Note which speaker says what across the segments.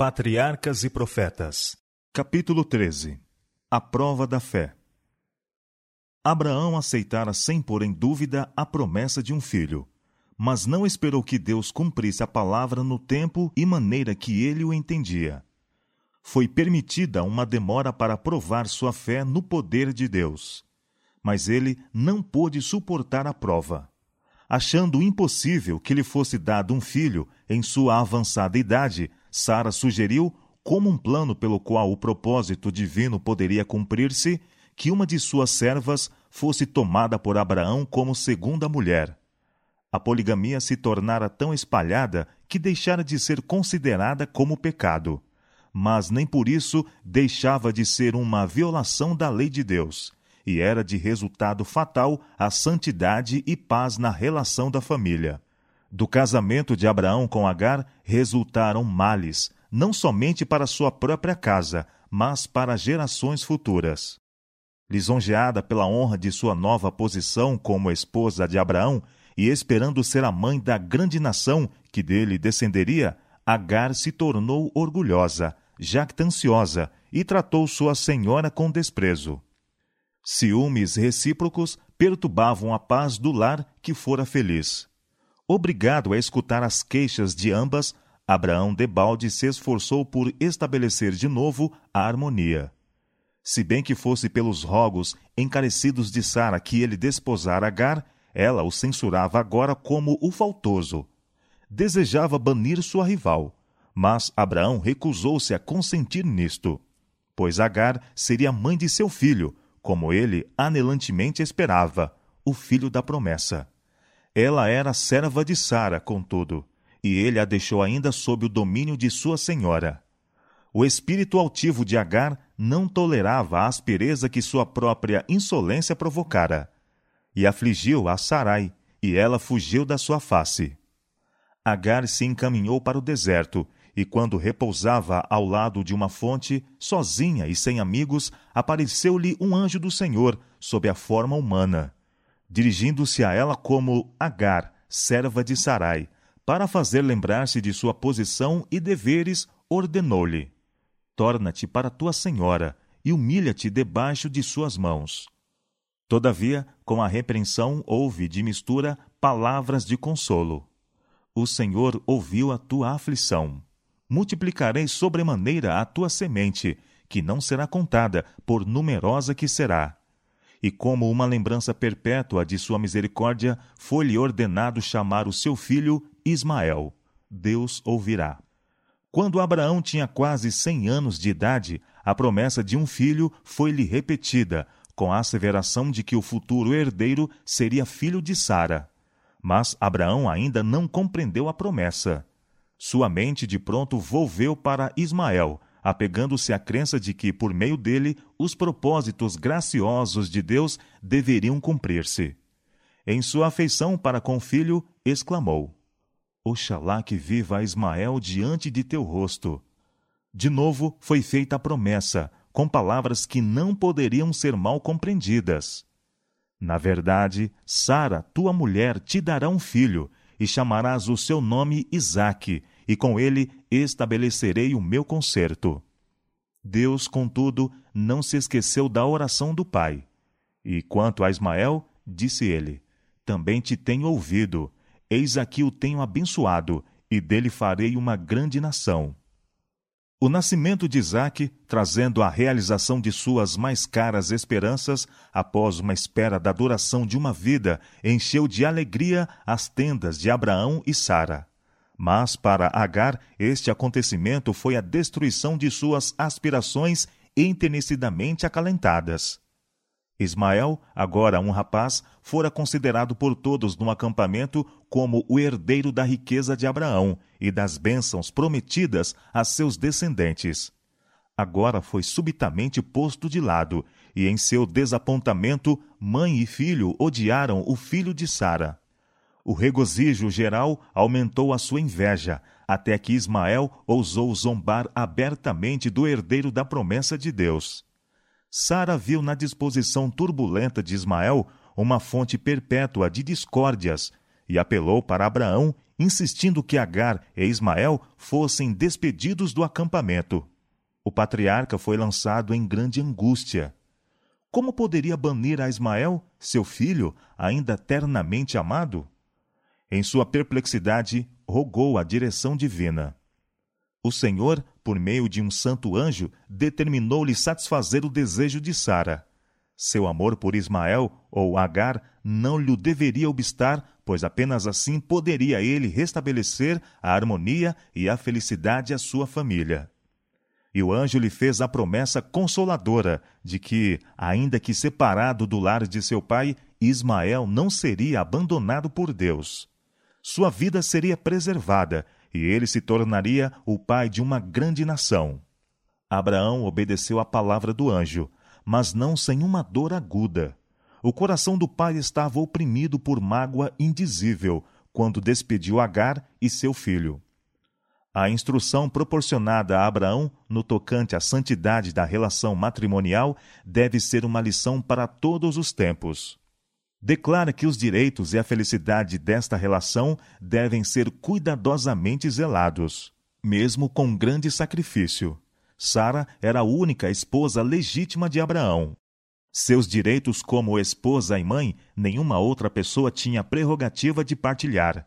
Speaker 1: Patriarcas e Profetas, capítulo 13 A prova da fé. Abraão aceitara sem pôr em dúvida a promessa de um filho, mas não esperou que Deus cumprisse a palavra no tempo e maneira que ele o entendia. Foi permitida uma demora para provar sua fé no poder de Deus. Mas ele não pôde suportar a prova. Achando impossível que lhe fosse dado um filho em sua avançada idade, Sara sugeriu, como um plano pelo qual o propósito divino poderia cumprir-se, que uma de suas servas fosse tomada por Abraão como segunda mulher. A poligamia se tornara tão espalhada que deixara de ser considerada como pecado, mas nem por isso deixava de ser uma violação da lei de Deus, e era de resultado fatal a santidade e paz na relação da família. Do casamento de Abraão com Agar resultaram males, não somente para sua própria casa, mas para gerações futuras. Lisonjeada pela honra de sua nova posição como esposa de Abraão e esperando ser a mãe da grande nação que dele descenderia, Agar se tornou orgulhosa, jactanciosa e tratou sua senhora com desprezo. Ciúmes recíprocos perturbavam a paz do lar que fora feliz. Obrigado a escutar as queixas de ambas, Abraão debalde se esforçou por estabelecer de novo a harmonia. Se bem que fosse pelos rogos encarecidos de Sara que ele desposara Agar, ela o censurava agora como o faltoso. Desejava banir sua rival, mas Abraão recusou-se a consentir nisto, pois Agar seria mãe de seu filho, como ele anelantemente esperava, o filho da promessa. Ela era serva de Sara, contudo, e ele a deixou ainda sob o domínio de sua senhora. O espírito altivo de Agar não tolerava a aspereza que sua própria insolência provocara, e afligiu a Sarai, e ela fugiu da sua face. Agar se encaminhou para o deserto, e quando repousava ao lado de uma fonte, sozinha e sem amigos, apareceu-lhe um anjo do Senhor, sob a forma humana dirigindo-se a ela como Agar, serva de Sarai, para fazer lembrar-se de sua posição e deveres, ordenou-lhe: Torna-te para tua senhora e humilha-te debaixo de suas mãos. Todavia, com a repreensão houve de mistura palavras de consolo. O Senhor ouviu a tua aflição. Multiplicarei sobremaneira a tua semente, que não será contada, por numerosa que será e como uma lembrança perpétua de sua misericórdia, foi-lhe ordenado chamar o seu filho Ismael. Deus ouvirá. Quando Abraão tinha quase cem anos de idade, a promessa de um filho foi-lhe repetida, com a asseveração de que o futuro herdeiro seria filho de Sara. Mas Abraão ainda não compreendeu a promessa. Sua mente de pronto volveu para Ismael, apegando-se à crença de que, por meio dele, os propósitos graciosos de Deus deveriam cumprir-se. Em sua afeição para com o filho, exclamou: Oxalá que viva Ismael diante de teu rosto. De novo foi feita a promessa, com palavras que não poderiam ser mal compreendidas. Na verdade, Sara, tua mulher, te dará um filho, e chamarás o seu nome Isaque, e com ele estabelecerei o meu conserto. Deus, contudo, não se esqueceu da oração do pai. E quanto a Ismael, disse ele: Também te tenho ouvido. Eis aqui o tenho abençoado, e dele farei uma grande nação. O nascimento de Isaque, trazendo a realização de suas mais caras esperanças, após uma espera da duração de uma vida, encheu de alegria as tendas de Abraão e Sara. Mas para Agar, este acontecimento foi a destruição de suas aspirações enternecidamente acalentadas. Ismael, agora um rapaz, fora considerado por todos no acampamento como o herdeiro da riqueza de Abraão e das bênçãos prometidas a seus descendentes. Agora foi subitamente posto de lado, e em seu desapontamento, mãe e filho odiaram o filho de Sara. O regozijo geral aumentou a sua inveja, até que Ismael ousou zombar abertamente do herdeiro da promessa de Deus. Sara viu na disposição turbulenta de Ismael uma fonte perpétua de discórdias e apelou para Abraão, insistindo que Agar e Ismael fossem despedidos do acampamento. O patriarca foi lançado em grande angústia. Como poderia banir a Ismael, seu filho, ainda ternamente amado? Em sua perplexidade, rogou a direção divina. O Senhor, por meio de um santo anjo, determinou-lhe satisfazer o desejo de Sara. Seu amor por Ismael ou Agar não lhe deveria obstar, pois apenas assim poderia ele restabelecer a harmonia e a felicidade à sua família. E o anjo lhe fez a promessa consoladora de que, ainda que separado do lar de seu pai, Ismael não seria abandonado por Deus. Sua vida seria preservada e ele se tornaria o pai de uma grande nação. Abraão obedeceu à palavra do anjo, mas não sem uma dor aguda. O coração do pai estava oprimido por mágoa indizível quando despediu Agar e seu filho. A instrução proporcionada a Abraão no tocante à santidade da relação matrimonial deve ser uma lição para todos os tempos. Declara que os direitos e a felicidade desta relação devem ser cuidadosamente zelados, mesmo com grande sacrifício. Sara era a única esposa legítima de Abraão. Seus direitos como esposa e mãe, nenhuma outra pessoa tinha prerrogativa de partilhar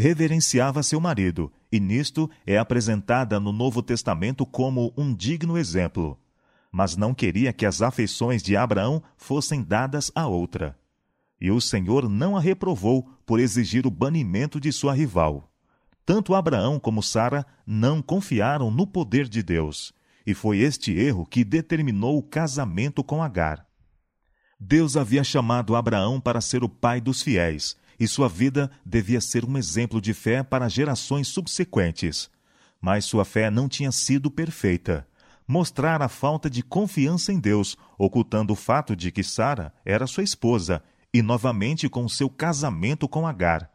Speaker 1: reverenciava seu marido, e nisto é apresentada no Novo Testamento como um digno exemplo. Mas não queria que as afeições de Abraão fossem dadas a outra. E o Senhor não a reprovou por exigir o banimento de sua rival. Tanto Abraão como Sara não confiaram no poder de Deus, e foi este erro que determinou o casamento com Agar. Deus havia chamado Abraão para ser o pai dos fiéis, e sua vida devia ser um exemplo de fé para gerações subsequentes. Mas sua fé não tinha sido perfeita. Mostrar a falta de confiança em Deus, ocultando o fato de que Sara era sua esposa, e novamente com seu casamento com Agar.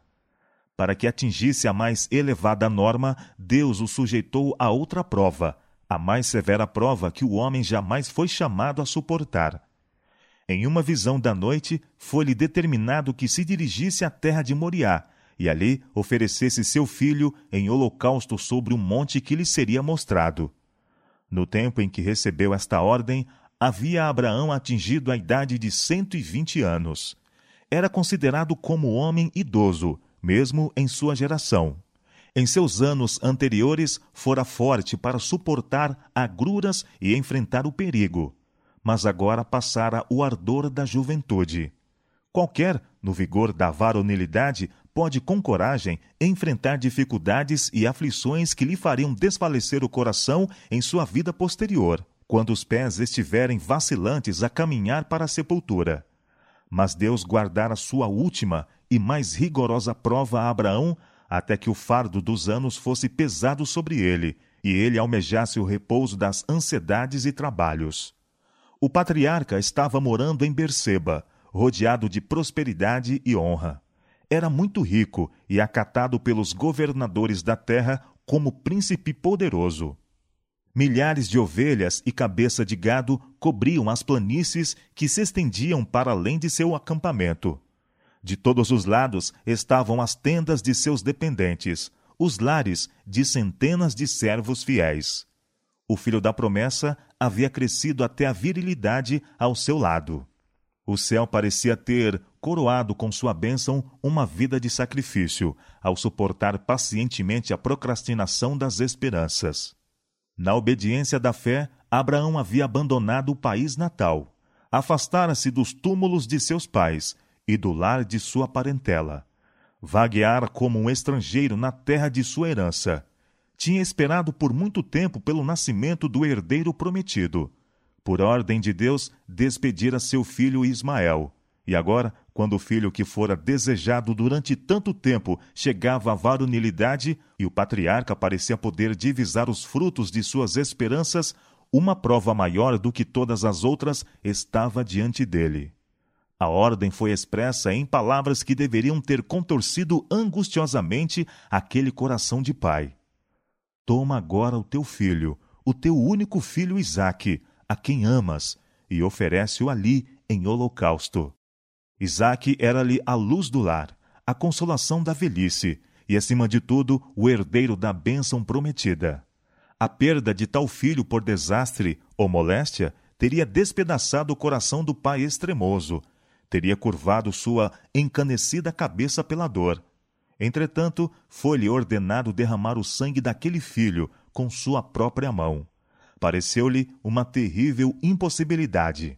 Speaker 1: Para que atingisse a mais elevada norma, Deus o sujeitou a outra prova, a mais severa prova que o homem jamais foi chamado a suportar. Em uma visão da noite, foi-lhe determinado que se dirigisse à terra de Moriá, e ali oferecesse seu filho em holocausto sobre um monte que lhe seria mostrado. No tempo em que recebeu esta ordem, havia Abraão atingido a idade de cento e vinte anos. Era considerado como homem idoso, mesmo em sua geração. Em seus anos anteriores, fora forte para suportar agruras e enfrentar o perigo mas agora passara o ardor da juventude. Qualquer, no vigor da varonilidade, pode com coragem enfrentar dificuldades e aflições que lhe fariam desfalecer o coração em sua vida posterior, quando os pés estiverem vacilantes a caminhar para a sepultura. Mas Deus guardara sua última e mais rigorosa prova a Abraão, até que o fardo dos anos fosse pesado sobre ele, e ele almejasse o repouso das ansiedades e trabalhos. O patriarca estava morando em Berseba, rodeado de prosperidade e honra. Era muito rico e acatado pelos governadores da terra como príncipe poderoso. Milhares de ovelhas e cabeça de gado cobriam as planícies que se estendiam para além de seu acampamento. De todos os lados estavam as tendas de seus dependentes, os lares de centenas de servos fiéis. O filho da promessa havia crescido até a virilidade ao seu lado. O céu parecia ter coroado com sua bênção uma vida de sacrifício, ao suportar pacientemente a procrastinação das esperanças. Na obediência da fé, Abraão havia abandonado o país natal, afastara-se dos túmulos de seus pais e do lar de sua parentela. Vagueara como um estrangeiro na terra de sua herança tinha esperado por muito tempo pelo nascimento do herdeiro prometido. Por ordem de Deus, despedira seu filho Ismael. E agora, quando o filho que fora desejado durante tanto tempo chegava à varonilidade e o patriarca parecia poder divisar os frutos de suas esperanças, uma prova maior do que todas as outras estava diante dele. A ordem foi expressa em palavras que deveriam ter contorcido angustiosamente aquele coração de pai. Toma agora o teu filho, o teu único filho Isaque, a quem amas, e oferece-o ali em holocausto. Isaque era-lhe a luz do lar, a consolação da velhice, e, acima de tudo, o herdeiro da bênção prometida. A perda de tal filho por desastre ou moléstia teria despedaçado o coração do pai extremoso, teria curvado sua encanecida cabeça pela dor. Entretanto, foi-lhe ordenado derramar o sangue daquele filho com sua própria mão. Pareceu-lhe uma terrível impossibilidade.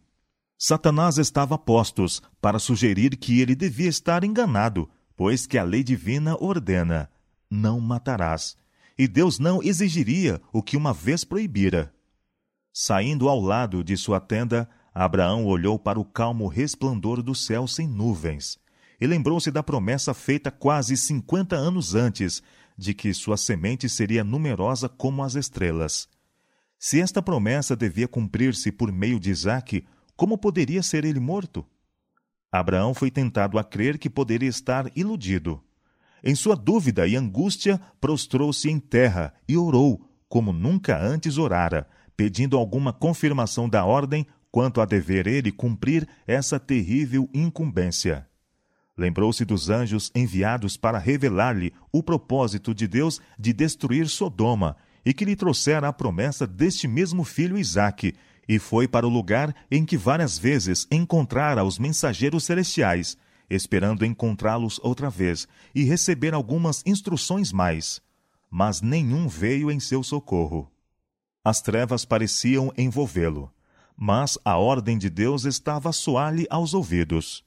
Speaker 1: Satanás estava a postos para sugerir que ele devia estar enganado, pois que a lei divina ordena: não matarás. E Deus não exigiria o que uma vez proibira. Saindo ao lado de sua tenda, Abraão olhou para o calmo resplandor do céu sem nuvens e lembrou-se da promessa feita quase cinquenta anos antes de que sua semente seria numerosa como as estrelas. Se esta promessa devia cumprir-se por meio de Isaque, como poderia ser ele morto? Abraão foi tentado a crer que poderia estar iludido. Em sua dúvida e angústia, prostrou-se em terra e orou, como nunca antes orara, pedindo alguma confirmação da ordem quanto a dever ele cumprir essa terrível incumbência. Lembrou-se dos anjos enviados para revelar-lhe o propósito de Deus de destruir Sodoma e que lhe trouxera a promessa deste mesmo filho Isaque, e foi para o lugar em que várias vezes encontrara os mensageiros celestiais, esperando encontrá-los outra vez e receber algumas instruções mais. Mas nenhum veio em seu socorro. As trevas pareciam envolvê-lo, mas a ordem de Deus estava a soar-lhe aos ouvidos.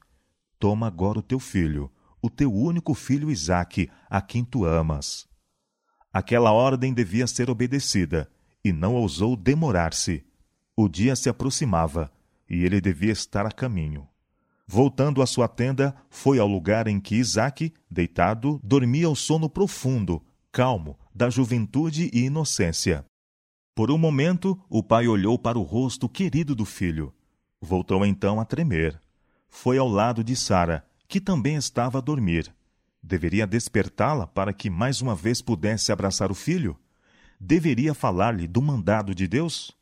Speaker 1: Toma agora o teu filho, o teu único filho Isaque, a quem tu amas. Aquela ordem devia ser obedecida, e não ousou demorar-se. O dia se aproximava e ele devia estar a caminho. Voltando à sua tenda, foi ao lugar em que Isaque, deitado, dormia o sono profundo, calmo, da juventude e inocência. Por um momento, o pai olhou para o rosto querido do filho. Voltou então a tremer. Foi ao lado de Sara, que também estava a dormir. Deveria despertá-la para que mais uma vez pudesse abraçar o filho? Deveria falar-lhe do mandado de Deus?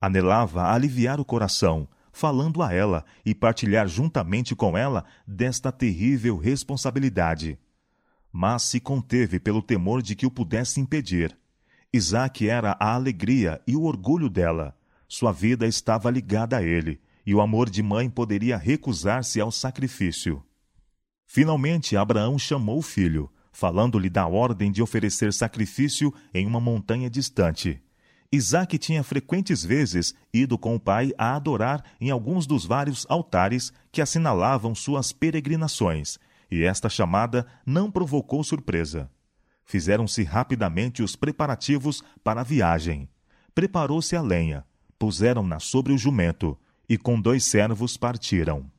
Speaker 1: Anelava aliviar o coração, falando a ela e partilhar juntamente com ela desta terrível responsabilidade. Mas se conteve pelo temor de que o pudesse impedir. Isaac era a alegria e o orgulho dela. Sua vida estava ligada a ele, e o amor de mãe poderia recusar-se ao sacrifício. Finalmente, Abraão chamou o filho, falando-lhe da ordem de oferecer sacrifício em uma montanha distante. Isaac tinha frequentes vezes ido com o pai a adorar em alguns dos vários altares que assinalavam suas peregrinações, e esta chamada não provocou surpresa. Fizeram-se rapidamente os preparativos para a viagem. Preparou-se a lenha, puseram-na sobre o jumento, e com dois servos partiram.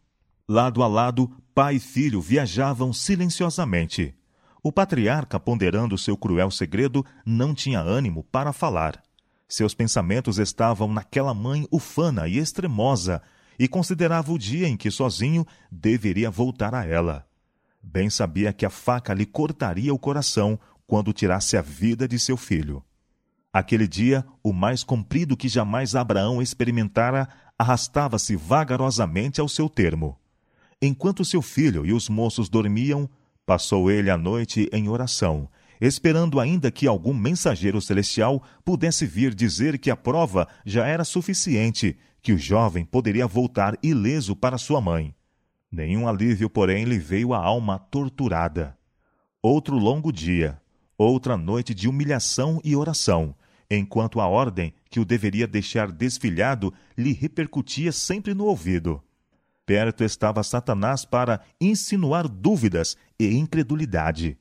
Speaker 1: Lado a lado, pai e filho viajavam silenciosamente. O patriarca, ponderando seu cruel segredo, não tinha ânimo para falar. Seus pensamentos estavam naquela mãe ufana e extremosa, e considerava o dia em que sozinho deveria voltar a ela. Bem sabia que a faca lhe cortaria o coração quando tirasse a vida de seu filho. Aquele dia, o mais comprido que jamais Abraão experimentara, arrastava-se vagarosamente ao seu termo. Enquanto seu filho e os moços dormiam, passou ele a noite em oração, esperando ainda que algum mensageiro celestial pudesse vir dizer que a prova já era suficiente, que o jovem poderia voltar ileso para sua mãe. Nenhum alívio, porém, lhe veio à alma torturada. Outro longo dia, outra noite de humilhação e oração, enquanto a ordem que o deveria deixar desfilhado lhe repercutia sempre no ouvido. Perto estava Satanás para insinuar dúvidas e incredulidade.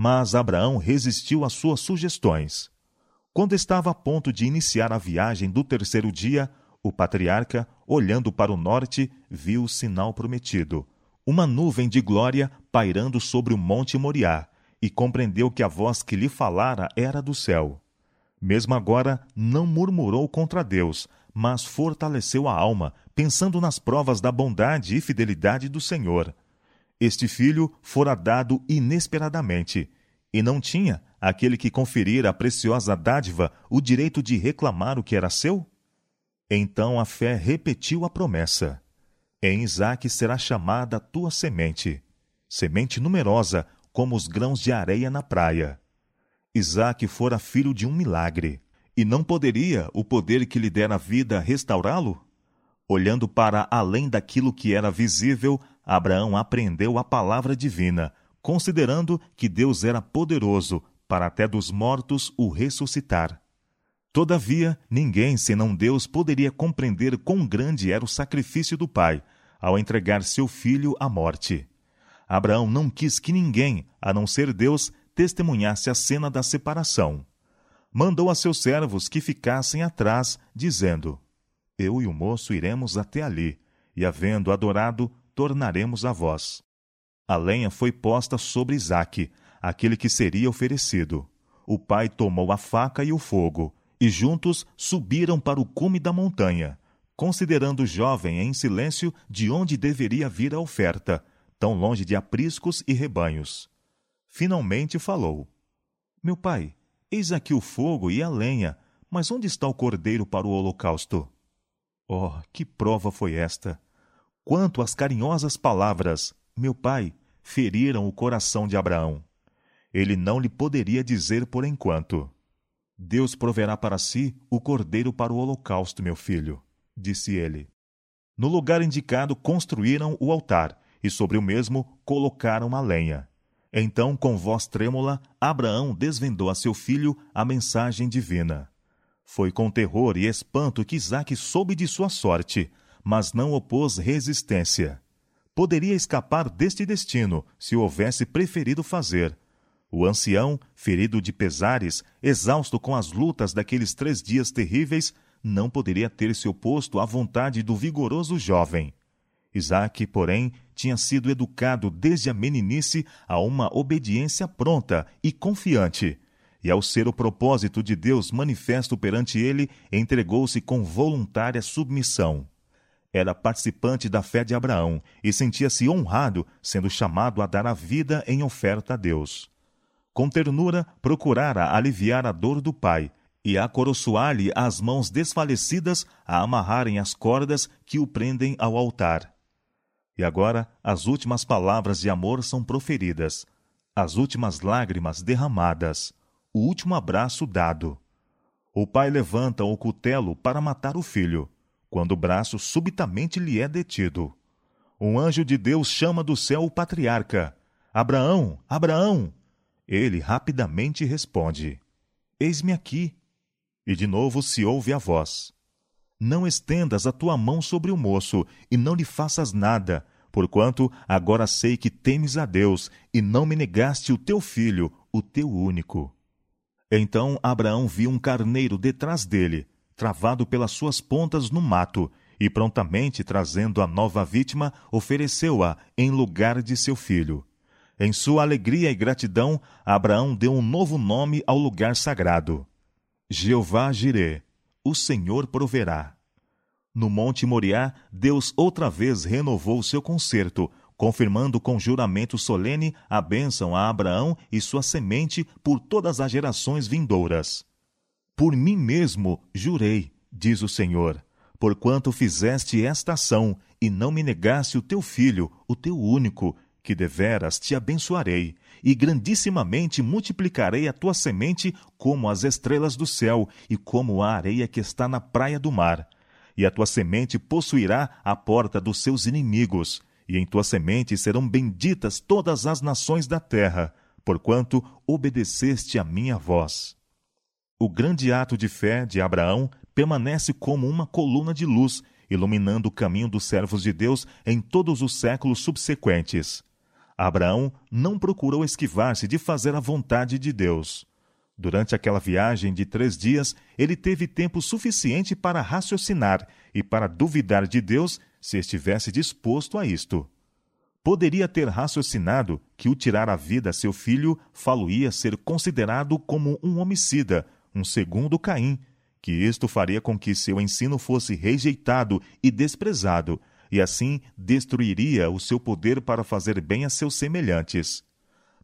Speaker 1: Mas Abraão resistiu às suas sugestões. Quando estava a ponto de iniciar a viagem do terceiro dia, o patriarca, olhando para o norte, viu o sinal prometido: uma nuvem de glória pairando sobre o monte Moriá, e compreendeu que a voz que lhe falara era do céu. Mesmo agora, não murmurou contra Deus, mas fortaleceu a alma, pensando nas provas da bondade e fidelidade do Senhor. Este filho fora dado inesperadamente, e não tinha aquele que conferira a preciosa dádiva o direito de reclamar o que era seu? Então a fé repetiu a promessa: Em Isaque será chamada tua semente, semente numerosa, como os grãos de areia na praia. Isaac fora filho de um milagre, e não poderia o poder que lhe dera vida restaurá-lo? Olhando para além daquilo que era visível, Abraão apreendeu a palavra divina, considerando que Deus era poderoso para até dos mortos o ressuscitar. Todavia, ninguém senão Deus poderia compreender quão grande era o sacrifício do pai ao entregar seu filho à morte. Abraão não quis que ninguém, a não ser Deus, testemunhasse a cena da separação. Mandou a seus servos que ficassem atrás, dizendo: Eu e o moço iremos até ali, e, havendo adorado, tornaremos a vós. A lenha foi posta sobre Isaque, aquele que seria oferecido. O pai tomou a faca e o fogo, e juntos subiram para o cume da montanha, considerando o jovem em silêncio de onde deveria vir a oferta, tão longe de apriscos e rebanhos. Finalmente falou: Meu pai, eis aqui o fogo e a lenha, mas onde está o cordeiro para o holocausto? Oh, que prova foi esta! Quanto às carinhosas palavras, meu pai, feriram o coração de Abraão. Ele não lhe poderia dizer por enquanto: Deus proverá para si o cordeiro para o holocausto, meu filho, disse ele. No lugar indicado construíram o altar, e sobre o mesmo colocaram a lenha. Então, com voz trêmula, Abraão desvendou a seu filho a mensagem divina. Foi com terror e espanto que Isaac soube de sua sorte, mas não opôs resistência. Poderia escapar deste destino se o houvesse preferido fazer, o ancião, ferido de pesares, exausto com as lutas daqueles três dias terríveis, não poderia ter se oposto à vontade do vigoroso jovem. Isaac, porém, tinha sido educado desde a meninice a uma obediência pronta e confiante, e ao ser o propósito de Deus manifesto perante ele, entregou-se com voluntária submissão. Era participante da fé de Abraão e sentia-se honrado sendo chamado a dar a vida em oferta a Deus. Com ternura, procurara aliviar a dor do pai e acoroçoar-lhe as mãos desfalecidas a amarrarem as cordas que o prendem ao altar. E agora as últimas palavras de amor são proferidas, as últimas lágrimas derramadas, o último abraço dado. O pai levanta o cutelo para matar o filho, quando o braço subitamente lhe é detido. Um anjo de Deus chama do céu o patriarca: Abraão, Abraão! Ele rapidamente responde: Eis-me aqui. E de novo se ouve a voz: Não estendas a tua mão sobre o moço e não lhe faças nada, porquanto agora sei que temes a Deus e não me negaste o teu filho, o teu único. Então Abraão viu um carneiro detrás dele, travado pelas suas pontas no mato, e prontamente trazendo a nova vítima, ofereceu-a em lugar de seu filho. Em sua alegria e gratidão, Abraão deu um novo nome ao lugar sagrado: Jeová Jirê, o Senhor proverá. No Monte Moriá, Deus outra vez renovou seu concerto, confirmando com juramento solene a bênção a Abraão e sua semente por todas as gerações vindouras. Por mim mesmo jurei, diz o Senhor, porquanto fizeste esta ação e não me negaste o teu filho, o teu único, que deveras te abençoarei, e grandissimamente multiplicarei a tua semente como as estrelas do céu e como a areia que está na praia do mar. E a tua semente possuirá a porta dos seus inimigos, e em tua semente serão benditas todas as nações da terra, porquanto obedeceste a minha voz. O grande ato de fé de Abraão permanece como uma coluna de luz, iluminando o caminho dos servos de Deus em todos os séculos subsequentes. Abraão não procurou esquivar-se de fazer a vontade de Deus. Durante aquela viagem de três dias, ele teve tempo suficiente para raciocinar e para duvidar de Deus se estivesse disposto a isto. Poderia ter raciocinado que o tirar a vida a seu filho faluía ser considerado como um homicida, um segundo Caim, que isto faria com que seu ensino fosse rejeitado e desprezado, e assim destruiria o seu poder para fazer bem a seus semelhantes.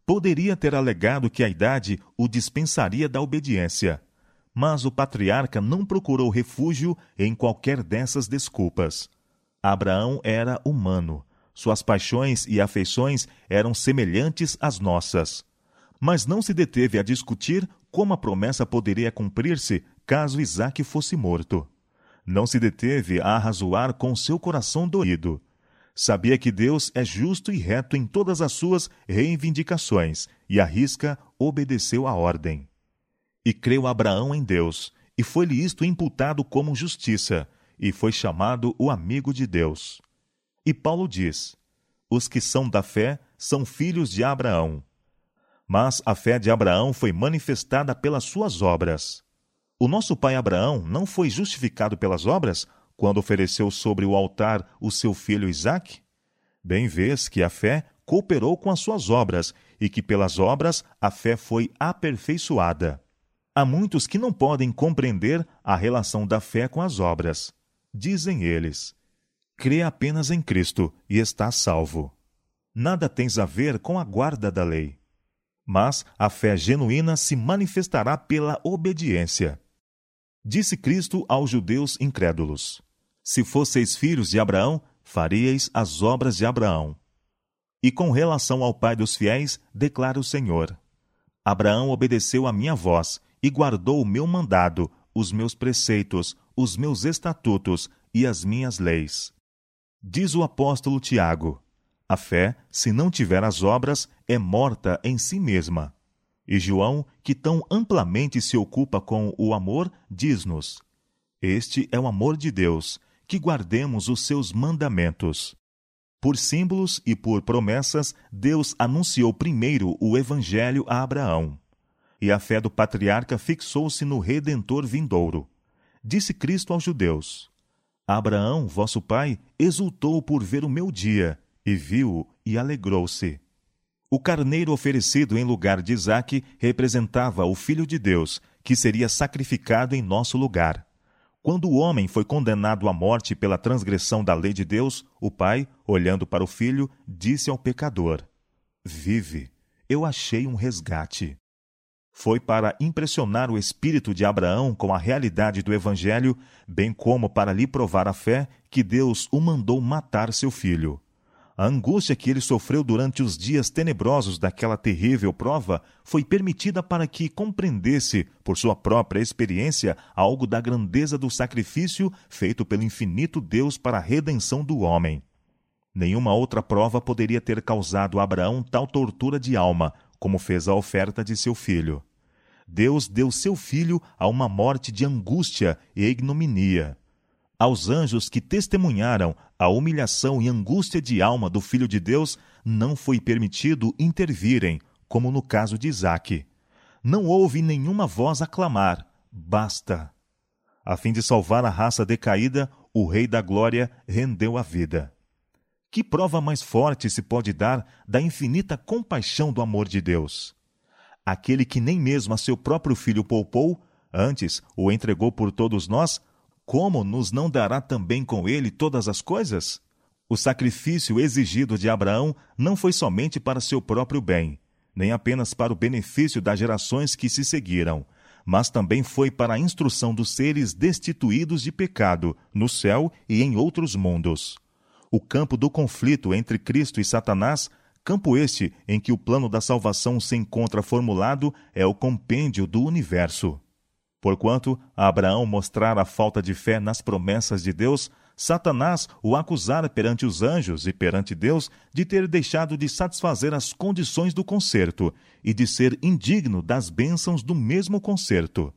Speaker 1: Poderia ter alegado que a idade o dispensaria da obediência, mas o patriarca não procurou refúgio em qualquer dessas desculpas. Abraão era humano, Suas paixões e afeições eram semelhantes às nossas. Mas não se deteve a discutir como a promessa poderia cumprir-se caso Isaac fosse morto. Não se deteve a arrazoar com seu coração doído. Sabia que Deus é justo e reto em todas as suas reivindicações, e a risca obedeceu à ordem. E creu Abraão em Deus, e foi-lhe isto imputado como justiça, e foi chamado o amigo de Deus. E Paulo diz: Os que são da fé são filhos de Abraão. Mas a fé de Abraão foi manifestada pelas suas obras. O nosso pai Abraão não foi justificado pelas obras quando ofereceu sobre o altar o seu filho Isaque? Bem vês que a fé cooperou com as suas obras e que pelas obras a fé foi aperfeiçoada. Há muitos que não podem compreender a relação da fé com as obras. Dizem eles: crê apenas em Cristo e está salvo. Nada tens a ver com a guarda da lei. Mas a fé genuína se manifestará pela obediência. Disse Cristo aos judeus incrédulos: Se fosseis filhos de Abraão, faríeis as obras de Abraão. E com relação ao pai dos fiéis, declara o Senhor: Abraão obedeceu a minha voz e guardou o meu mandado, os meus preceitos, os meus estatutos e as minhas leis. Diz o apóstolo Tiago: A fé, se não tiver as obras, é morta em si mesma. E João, que tão amplamente se ocupa com o amor, diz-nos: Este é o amor de Deus, que guardemos os seus mandamentos. Por símbolos e por promessas, Deus anunciou primeiro o Evangelho a Abraão. E a fé do patriarca fixou-se no Redentor vindouro. Disse Cristo aos judeus: Abraão, vosso pai, exultou por ver o meu dia, e viu-o e alegrou-se. O carneiro oferecido em lugar de Isaque representava o Filho de Deus, que seria sacrificado em nosso lugar. Quando o homem foi condenado à morte pela transgressão da lei de Deus, o pai, olhando para o filho, disse ao pecador: Vive, eu achei um resgate. Foi para impressionar o espírito de Abraão com a realidade do Evangelho, bem como para lhe provar a fé, que Deus o mandou matar seu filho. A angústia que ele sofreu durante os dias tenebrosos daquela terrível prova foi permitida para que compreendesse, por sua própria experiência, algo da grandeza do sacrifício feito pelo infinito Deus para a redenção do homem. Nenhuma outra prova poderia ter causado a Abraão tal tortura de alma, como fez a oferta de seu filho. Deus deu seu filho a uma morte de angústia e ignominia aos anjos que testemunharam a humilhação e angústia de alma do Filho de Deus, não foi permitido intervirem, como no caso de Isaque. Não houve nenhuma voz a clamar: basta. A fim de salvar a raça decaída, o Rei da Glória rendeu a vida. Que prova mais forte se pode dar da infinita compaixão do amor de Deus? Aquele que nem mesmo a seu próprio filho poupou, antes o entregou por todos nós, como nos não dará também com ele todas as coisas? O sacrifício exigido de Abraão não foi somente para seu próprio bem, nem apenas para o benefício das gerações que se seguiram, mas também foi para a instrução dos seres destituídos de pecado, no céu e em outros mundos. O campo do conflito entre Cristo e Satanás, campo este em que o plano da salvação se encontra formulado, é o compêndio do universo. Porquanto Abraão mostrara a falta de fé nas promessas de Deus, Satanás o acusara perante os anjos e perante Deus de ter deixado de satisfazer as condições do concerto e de ser indigno das bênçãos do mesmo concerto.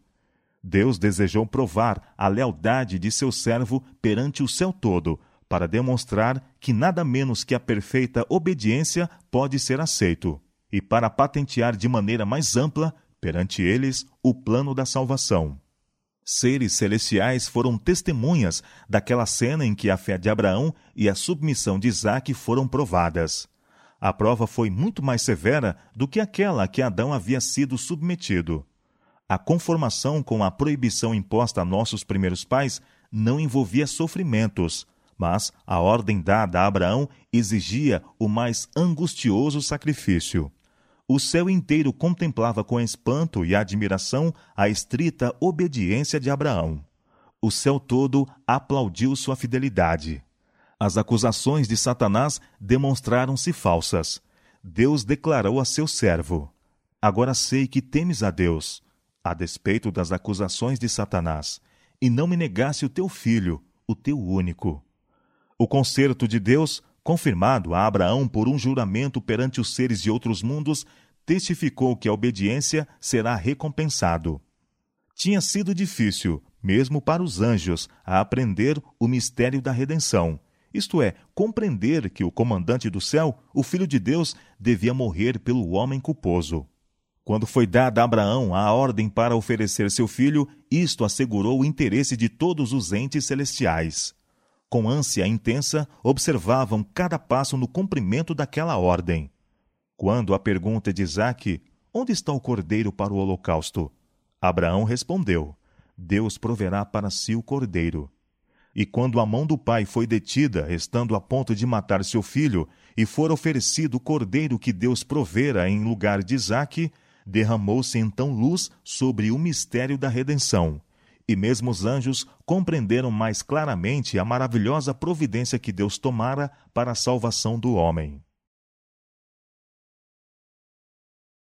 Speaker 1: Deus desejou provar a lealdade de seu servo perante o céu todo, para demonstrar que nada menos que a perfeita obediência pode ser aceito, e para patentear de maneira mais ampla perante eles o plano da salvação. Seres celestiais foram testemunhas daquela cena em que a fé de Abraão e a submissão de Isaac foram provadas. A prova foi muito mais severa do que aquela a que Adão havia sido submetido. A conformação com a proibição imposta a nossos primeiros pais não envolvia sofrimentos, mas a ordem dada a Abraão exigia o mais angustioso sacrifício o céu inteiro contemplava com espanto e admiração a estrita obediência de Abraão. O céu todo aplaudiu sua fidelidade. As acusações de Satanás demonstraram-se falsas. Deus declarou a seu servo: Agora sei que temes a Deus, a despeito das acusações de Satanás, e não me negasse o teu filho, o teu único. O concerto de Deus, confirmado a Abraão por um juramento perante os seres de outros mundos, testificou que a obediência será recompensado. Tinha sido difícil, mesmo para os anjos, a aprender o mistério da redenção, isto é, compreender que o comandante do céu, o Filho de Deus, devia morrer pelo homem culposo. Quando foi dada a Abraão a ordem para oferecer seu filho, isto assegurou o interesse de todos os entes celestiais. Com ânsia intensa, observavam cada passo no cumprimento daquela ordem. Quando a pergunta de Isaac, onde está o cordeiro para o holocausto? Abraão respondeu, Deus proverá para si o cordeiro. E quando a mão do pai foi detida, estando a ponto de matar seu filho, e for oferecido o cordeiro que Deus provera em lugar de Isaque, derramou-se então luz sobre o mistério da redenção. E mesmo os anjos compreenderam mais claramente a maravilhosa providência que Deus tomara para a salvação do homem.